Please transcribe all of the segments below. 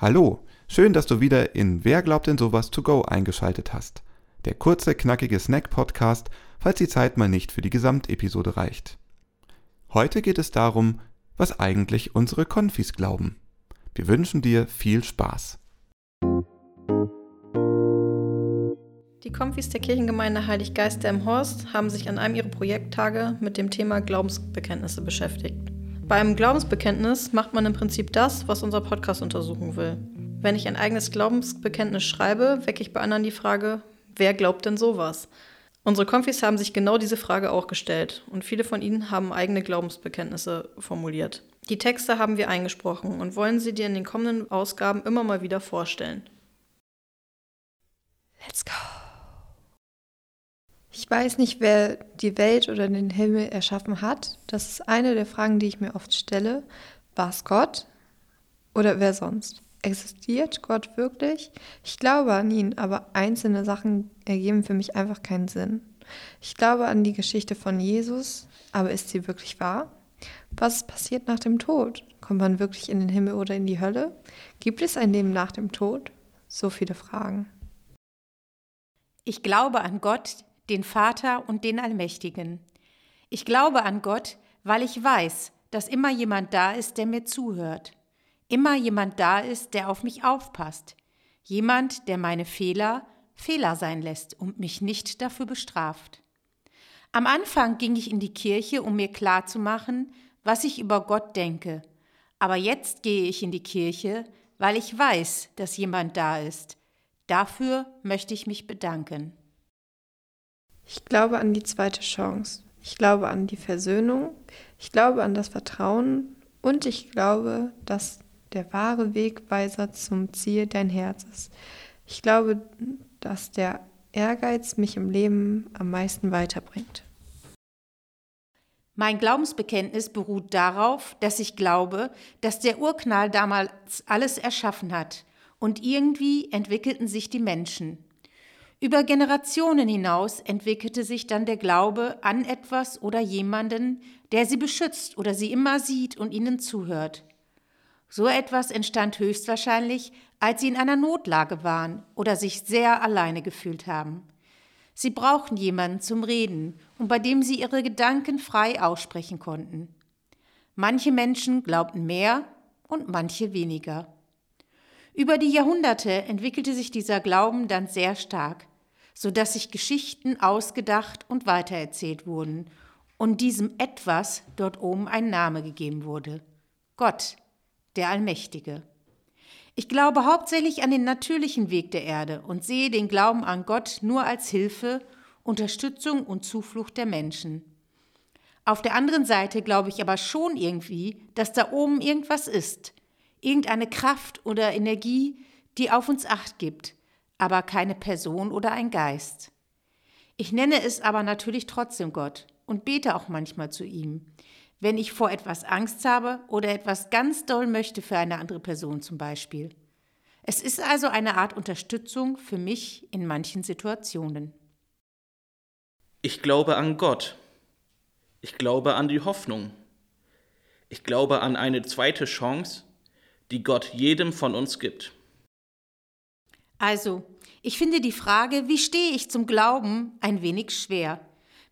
Hallo, schön, dass du wieder in Wer glaubt denn sowas to go eingeschaltet hast. Der kurze, knackige Snack-Podcast, falls die Zeit mal nicht für die Gesamtepisode reicht. Heute geht es darum, was eigentlich unsere Konfis glauben. Wir wünschen dir viel Spaß. Die Konfis der Kirchengemeinde Heilig Geister im Horst haben sich an einem ihrer Projekttage mit dem Thema Glaubensbekenntnisse beschäftigt. Beim Glaubensbekenntnis macht man im Prinzip das, was unser Podcast untersuchen will. Wenn ich ein eigenes Glaubensbekenntnis schreibe, wecke ich bei anderen die Frage, wer glaubt denn sowas? Unsere Konfis haben sich genau diese Frage auch gestellt und viele von ihnen haben eigene Glaubensbekenntnisse formuliert. Die Texte haben wir eingesprochen und wollen sie dir in den kommenden Ausgaben immer mal wieder vorstellen. Let's go! Ich weiß nicht, wer die Welt oder den Himmel erschaffen hat. Das ist eine der Fragen, die ich mir oft stelle. War es Gott oder wer sonst? Existiert Gott wirklich? Ich glaube an ihn, aber einzelne Sachen ergeben für mich einfach keinen Sinn. Ich glaube an die Geschichte von Jesus, aber ist sie wirklich wahr? Was passiert nach dem Tod? Kommt man wirklich in den Himmel oder in die Hölle? Gibt es ein Leben nach dem Tod? So viele Fragen. Ich glaube an Gott, den Vater und den Allmächtigen. Ich glaube an Gott, weil ich weiß, dass immer jemand da ist, der mir zuhört. Immer jemand da ist, der auf mich aufpasst. Jemand, der meine Fehler Fehler sein lässt und mich nicht dafür bestraft. Am Anfang ging ich in die Kirche, um mir klarzumachen, was ich über Gott denke. Aber jetzt gehe ich in die Kirche, weil ich weiß, dass jemand da ist. Dafür möchte ich mich bedanken. Ich glaube an die zweite Chance. Ich glaube an die Versöhnung. Ich glaube an das Vertrauen. Und ich glaube, dass der wahre Wegweiser zum Ziel dein Herz ist. Ich glaube, dass der Ehrgeiz mich im Leben am meisten weiterbringt. Mein Glaubensbekenntnis beruht darauf, dass ich glaube, dass der Urknall damals alles erschaffen hat und irgendwie entwickelten sich die Menschen. Über Generationen hinaus entwickelte sich dann der Glaube an etwas oder jemanden, der sie beschützt oder sie immer sieht und ihnen zuhört. So etwas entstand höchstwahrscheinlich, als sie in einer Notlage waren oder sich sehr alleine gefühlt haben. Sie brauchten jemanden zum Reden und bei dem sie ihre Gedanken frei aussprechen konnten. Manche Menschen glaubten mehr und manche weniger. Über die Jahrhunderte entwickelte sich dieser Glauben dann sehr stark so dass sich Geschichten ausgedacht und weitererzählt wurden und diesem etwas dort oben ein Name gegeben wurde. Gott, der Allmächtige. Ich glaube hauptsächlich an den natürlichen Weg der Erde und sehe den Glauben an Gott nur als Hilfe, Unterstützung und Zuflucht der Menschen. Auf der anderen Seite glaube ich aber schon irgendwie, dass da oben irgendwas ist, irgendeine Kraft oder Energie, die auf uns acht gibt, aber keine Person oder ein Geist. Ich nenne es aber natürlich trotzdem Gott und bete auch manchmal zu ihm, wenn ich vor etwas Angst habe oder etwas ganz doll möchte für eine andere Person zum Beispiel. Es ist also eine Art Unterstützung für mich in manchen Situationen. Ich glaube an Gott. Ich glaube an die Hoffnung. Ich glaube an eine zweite Chance, die Gott jedem von uns gibt. Also, ich finde die Frage, wie stehe ich zum Glauben, ein wenig schwer.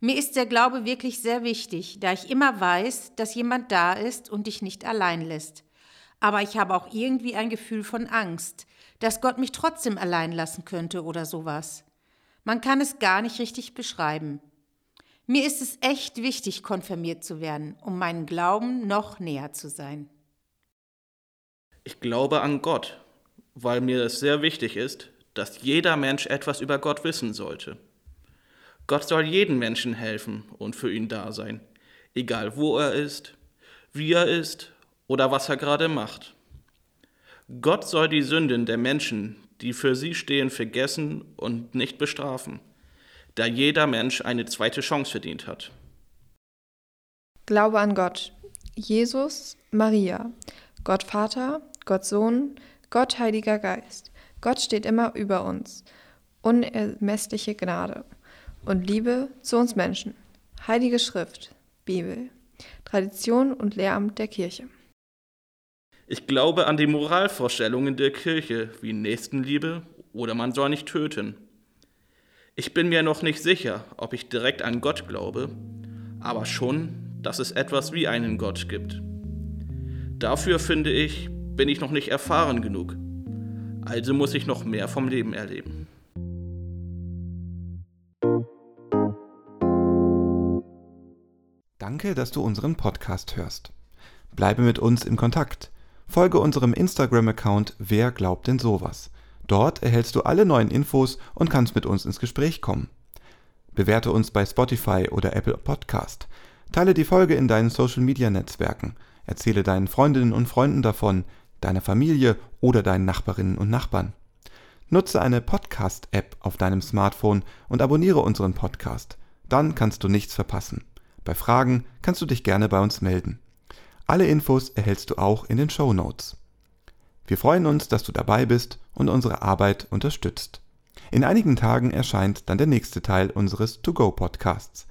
Mir ist der Glaube wirklich sehr wichtig, da ich immer weiß, dass jemand da ist und dich nicht allein lässt. Aber ich habe auch irgendwie ein Gefühl von Angst, dass Gott mich trotzdem allein lassen könnte oder sowas. Man kann es gar nicht richtig beschreiben. Mir ist es echt wichtig, konfirmiert zu werden, um meinen Glauben noch näher zu sein. Ich glaube an Gott weil mir es sehr wichtig ist, dass jeder Mensch etwas über Gott wissen sollte. Gott soll jedem Menschen helfen und für ihn da sein, egal wo er ist, wie er ist oder was er gerade macht. Gott soll die Sünden der Menschen, die für sie stehen, vergessen und nicht bestrafen, da jeder Mensch eine zweite Chance verdient hat. Glaube an Gott, Jesus, Maria, Gott Vater, Gott Sohn, Gott, Heiliger Geist, Gott steht immer über uns. Unermessliche Gnade und Liebe zu uns Menschen. Heilige Schrift, Bibel, Tradition und Lehramt der Kirche. Ich glaube an die Moralvorstellungen der Kirche wie Nächstenliebe oder man soll nicht töten. Ich bin mir noch nicht sicher, ob ich direkt an Gott glaube, aber schon, dass es etwas wie einen Gott gibt. Dafür finde ich, bin ich noch nicht erfahren genug. Also muss ich noch mehr vom Leben erleben. Danke, dass du unseren Podcast hörst. Bleibe mit uns im Kontakt. Folge unserem Instagram-Account Wer glaubt denn sowas? Dort erhältst du alle neuen Infos und kannst mit uns ins Gespräch kommen. Bewerte uns bei Spotify oder Apple Podcast. Teile die Folge in deinen Social-Media-Netzwerken. Erzähle deinen Freundinnen und Freunden davon, deiner Familie oder deinen Nachbarinnen und Nachbarn. Nutze eine Podcast-App auf deinem Smartphone und abonniere unseren Podcast. Dann kannst du nichts verpassen. Bei Fragen kannst du dich gerne bei uns melden. Alle Infos erhältst du auch in den Show Notes. Wir freuen uns, dass du dabei bist und unsere Arbeit unterstützt. In einigen Tagen erscheint dann der nächste Teil unseres To-Go-Podcasts.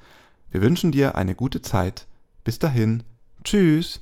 Wir wünschen dir eine gute Zeit. Bis dahin. Tschüss.